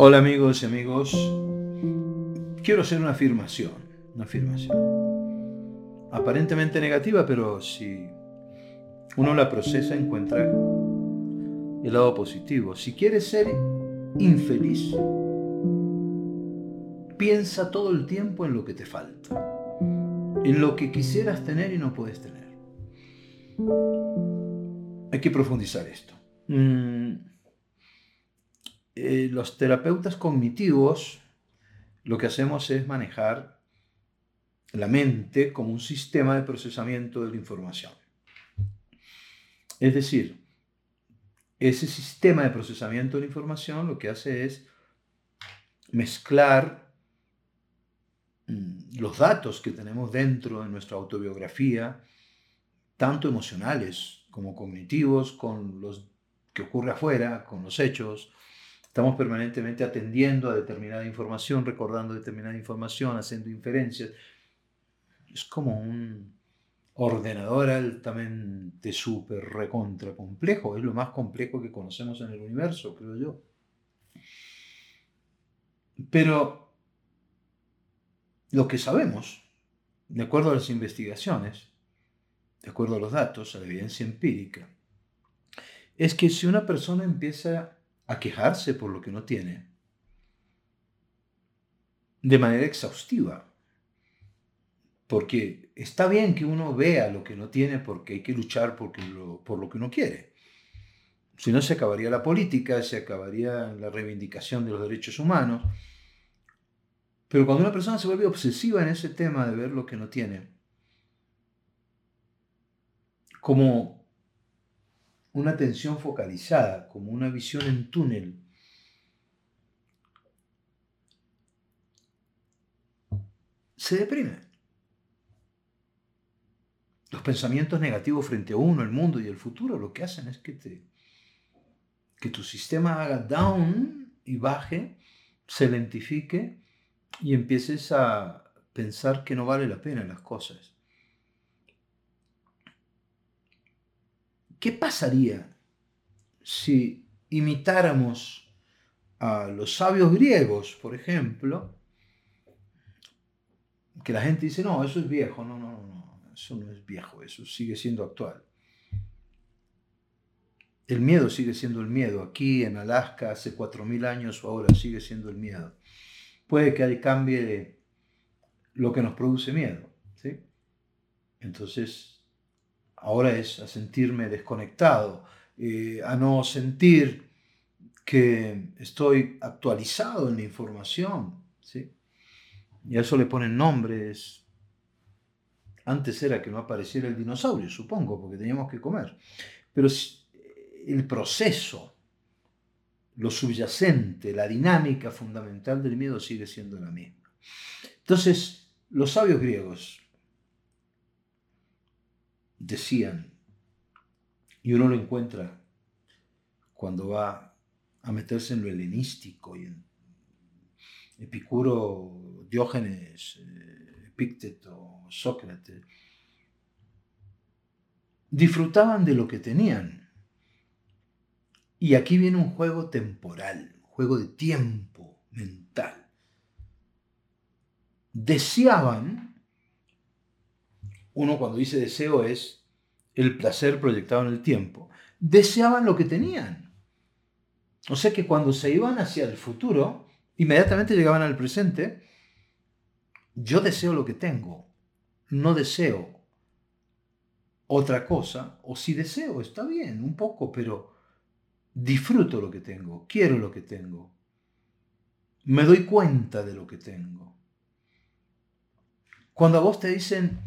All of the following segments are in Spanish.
Hola amigos y amigos, quiero hacer una afirmación, una afirmación aparentemente negativa, pero si uno la procesa encuentra el lado positivo. Si quieres ser infeliz, piensa todo el tiempo en lo que te falta, en lo que quisieras tener y no puedes tener. Hay que profundizar esto. Mm, eh, los terapeutas cognitivos lo que hacemos es manejar la mente como un sistema de procesamiento de la información. Es decir, ese sistema de procesamiento de la información lo que hace es mezclar mm, los datos que tenemos dentro de nuestra autobiografía, tanto emocionales como cognitivos, con los que ocurre afuera, con los hechos, Estamos permanentemente atendiendo a determinada información, recordando determinada información, haciendo inferencias. Es como un ordenador altamente súper recontra complejo. Es lo más complejo que conocemos en el universo, creo yo. Pero lo que sabemos, de acuerdo a las investigaciones, de acuerdo a los datos, a la evidencia empírica, es que si una persona empieza a quejarse por lo que no tiene de manera exhaustiva. Porque está bien que uno vea lo que no tiene porque hay que luchar por lo que uno quiere. Si no, se acabaría la política, se acabaría la reivindicación de los derechos humanos. Pero cuando una persona se vuelve obsesiva en ese tema de ver lo que no tiene, como una atención focalizada, como una visión en túnel. Se deprime. Los pensamientos negativos frente a uno, el mundo y el futuro, lo que hacen es que, te, que tu sistema haga down y baje, se lentifique y empieces a pensar que no vale la pena las cosas. ¿Qué pasaría si imitáramos a los sabios griegos, por ejemplo? Que la gente dice, no, eso es viejo, no, no, no, eso no es viejo, eso sigue siendo actual. El miedo sigue siendo el miedo. Aquí en Alaska hace 4.000 años o ahora sigue siendo el miedo. Puede que cambie lo que nos produce miedo. ¿sí? Entonces, ahora es a sentirme desconectado, eh, a no sentir que estoy actualizado en la información. ¿sí? Y a eso le ponen nombres. Antes era que no apareciera el dinosaurio, supongo, porque teníamos que comer. Pero el proceso, lo subyacente, la dinámica fundamental del miedo sigue siendo la misma. Entonces, los sabios griegos, decían, y uno lo encuentra cuando va a meterse en lo helenístico y en Epicuro, Diógenes, eh, Epícteto, Sócrates, disfrutaban de lo que tenían. Y aquí viene un juego temporal, un juego de tiempo mental. Deseaban uno cuando dice deseo es el placer proyectado en el tiempo. Deseaban lo que tenían. O sea que cuando se iban hacia el futuro, inmediatamente llegaban al presente. Yo deseo lo que tengo, no deseo otra cosa, o si deseo, está bien, un poco, pero disfruto lo que tengo, quiero lo que tengo, me doy cuenta de lo que tengo. Cuando a vos te dicen,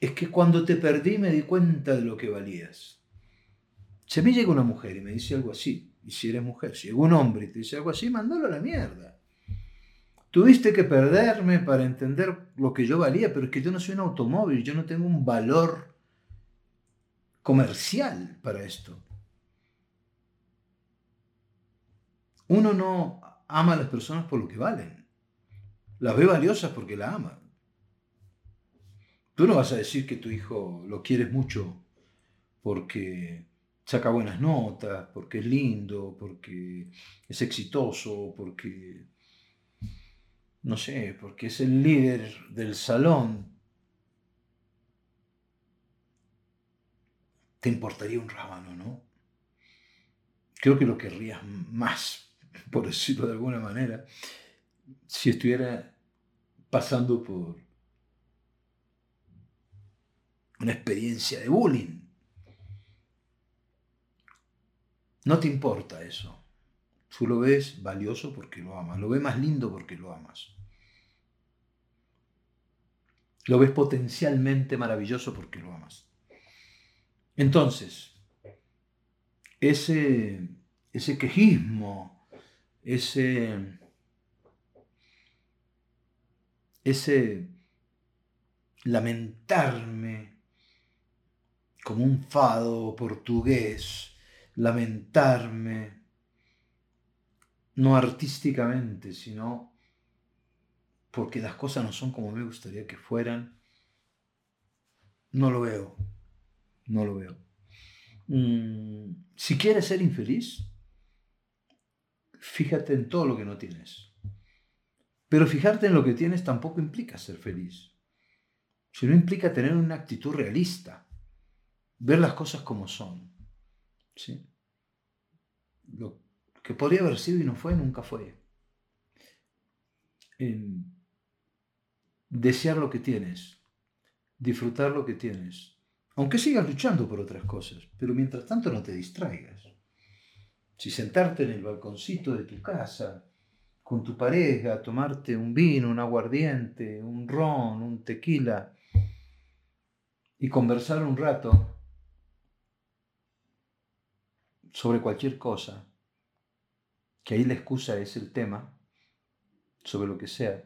es que cuando te perdí me di cuenta de lo que valías. Si a mí llega una mujer y me dice algo así, y si eres mujer, si llega un hombre y te dice algo así, mándalo a la mierda. Tuviste que perderme para entender lo que yo valía, pero es que yo no soy un automóvil, yo no tengo un valor comercial para esto. Uno no ama a las personas por lo que valen. Las ve valiosas porque la ama. Tú no vas a decir que tu hijo lo quieres mucho porque saca buenas notas, porque es lindo, porque es exitoso, porque, no sé, porque es el líder del salón, te importaría un rábano, ¿no? Creo que lo querrías más, por decirlo de alguna manera, si estuviera pasando por una experiencia de bullying. No te importa eso. Tú lo ves valioso porque lo amas, lo ves más lindo porque lo amas. Lo ves potencialmente maravilloso porque lo amas. Entonces, ese, ese quejismo, ese, ese lamentarme como un fado portugués, lamentarme, no artísticamente, sino porque las cosas no son como me gustaría que fueran, no lo veo, no lo veo. Mm, si quieres ser infeliz, fíjate en todo lo que no tienes. Pero fijarte en lo que tienes tampoco implica ser feliz, sino implica tener una actitud realista, ver las cosas como son. ¿sí? Lo que podría haber sido y no fue, nunca fue. desear lo que tienes, disfrutar lo que tienes, aunque sigas luchando por otras cosas, pero mientras tanto no te distraigas. Si sentarte en el balconcito de tu casa, con tu pareja, tomarte un vino, un aguardiente, un ron, un tequila, y conversar un rato, sobre cualquier cosa, que ahí la excusa es el tema, sobre lo que sea,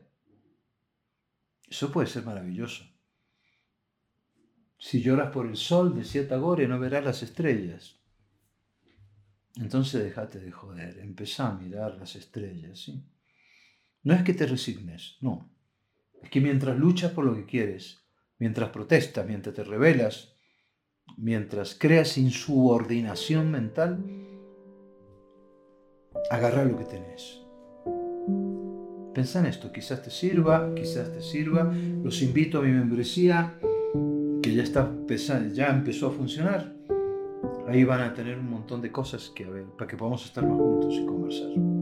eso puede ser maravilloso. Si lloras por el sol, decía Tagore, no verás las estrellas. Entonces déjate de joder, empezá a mirar las estrellas, ¿sí? No es que te resignes, no. Es que mientras luchas por lo que quieres, mientras protestas, mientras te rebelas, mientras creas insubordinación mental, agarra lo que tenés. Pensá en esto, quizás te sirva, quizás te sirva. Los invito a mi membresía, que ya, está, ya empezó a funcionar. Ahí van a tener un montón de cosas que a ver, para que podamos estar más juntos y conversar.